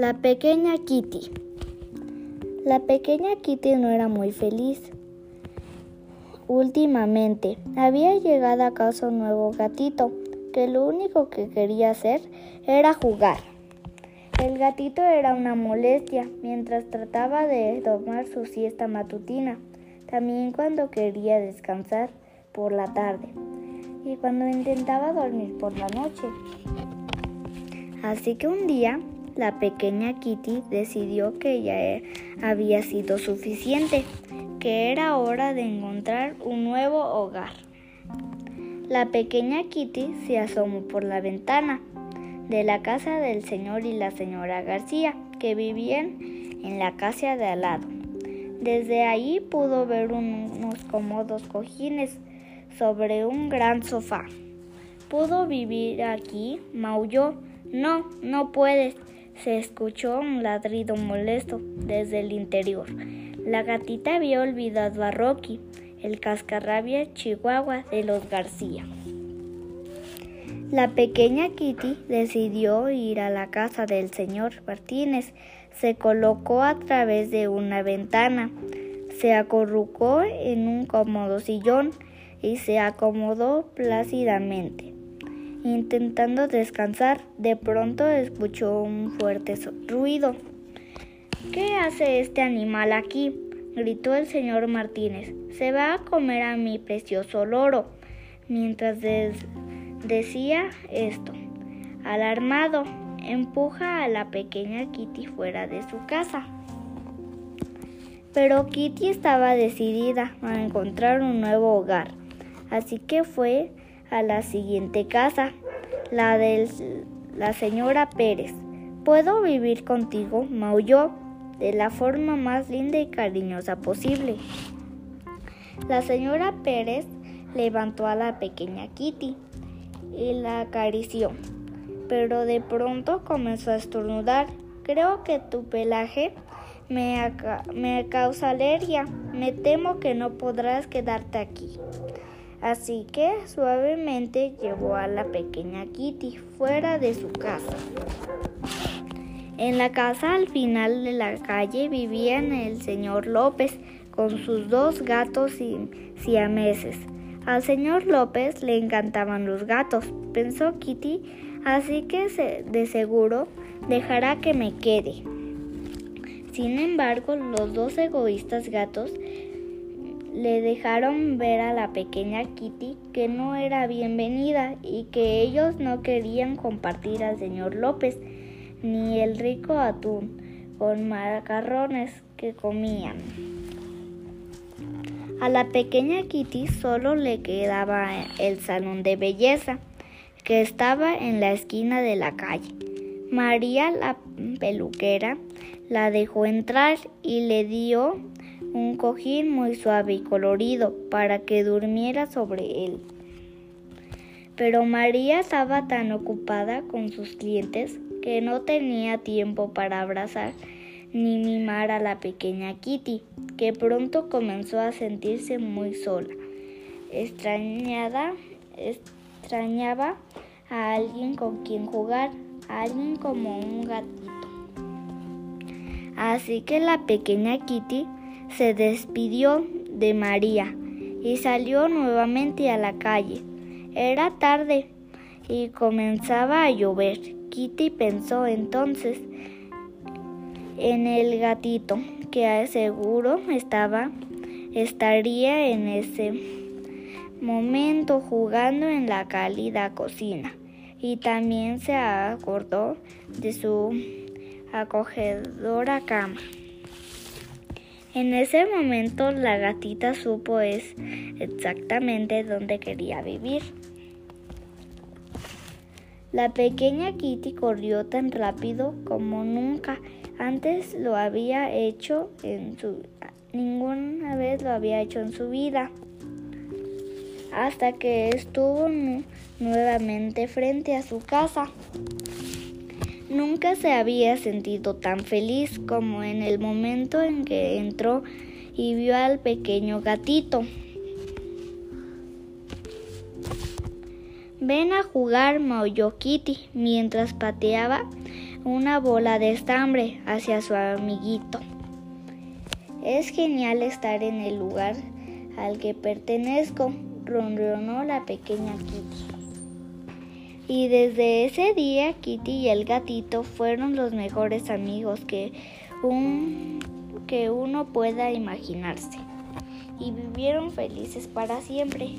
La pequeña Kitty. La pequeña Kitty no era muy feliz. Últimamente había llegado a casa un nuevo gatito que lo único que quería hacer era jugar. El gatito era una molestia mientras trataba de tomar su siesta matutina, también cuando quería descansar por la tarde y cuando intentaba dormir por la noche. Así que un día la pequeña Kitty decidió que ya había sido suficiente, que era hora de encontrar un nuevo hogar. La pequeña Kitty se asomó por la ventana de la casa del señor y la señora García, que vivían en la casa de al lado. Desde ahí pudo ver unos cómodos cojines sobre un gran sofá. ¿Pudo vivir aquí? maulló. No, no puedes. Se escuchó un ladrido molesto desde el interior. La gatita había olvidado a Rocky, el cascarrabia chihuahua de los García. La pequeña Kitty decidió ir a la casa del señor Martínez. Se colocó a través de una ventana, se acurrucó en un cómodo sillón y se acomodó plácidamente. Intentando descansar, de pronto escuchó un fuerte ruido. ¿Qué hace este animal aquí? gritó el señor Martínez. Se va a comer a mi precioso loro. Mientras decía esto, alarmado, empuja a la pequeña Kitty fuera de su casa. Pero Kitty estaba decidida a encontrar un nuevo hogar así que fue a la siguiente casa, la de la señora Pérez. ¿Puedo vivir contigo? maulló de la forma más linda y cariñosa posible. La señora Pérez levantó a la pequeña Kitty y la acarició, pero de pronto comenzó a estornudar. Creo que tu pelaje me, me causa alergia. Me temo que no podrás quedarte aquí. Así que suavemente llevó a la pequeña Kitty fuera de su casa. En la casa al final de la calle vivían el señor López con sus dos gatos siameses. Al señor López le encantaban los gatos, pensó Kitty, así que de seguro dejará que me quede. Sin embargo, los dos egoístas gatos le dejaron ver a la pequeña Kitty que no era bienvenida y que ellos no querían compartir al señor López ni el rico atún con macarrones que comían. A la pequeña Kitty solo le quedaba el salón de belleza que estaba en la esquina de la calle. María la peluquera la dejó entrar y le dio un cojín muy suave y colorido para que durmiera sobre él. Pero María estaba tan ocupada con sus clientes que no tenía tiempo para abrazar ni mimar a la pequeña Kitty, que pronto comenzó a sentirse muy sola. Extrañada, extrañaba a alguien con quien jugar, a alguien como un gatito. Así que la pequeña Kitty se despidió de María y salió nuevamente a la calle. Era tarde y comenzaba a llover. Kitty pensó entonces en el gatito que seguro estaba estaría en ese momento jugando en la cálida cocina y también se acordó de su acogedora cama. En ese momento la gatita supo es exactamente dónde quería vivir. La pequeña Kitty corrió tan rápido como nunca antes lo había hecho en su ninguna vez lo había hecho en su vida. Hasta que estuvo nuevamente frente a su casa. Nunca se había sentido tan feliz como en el momento en que entró y vio al pequeño gatito. Ven a jugar, maulló Kitty mientras pateaba una bola de estambre hacia su amiguito. Es genial estar en el lugar al que pertenezco, ronronó la pequeña Kitty. Y desde ese día Kitty y el gatito fueron los mejores amigos que, un, que uno pueda imaginarse. Y vivieron felices para siempre.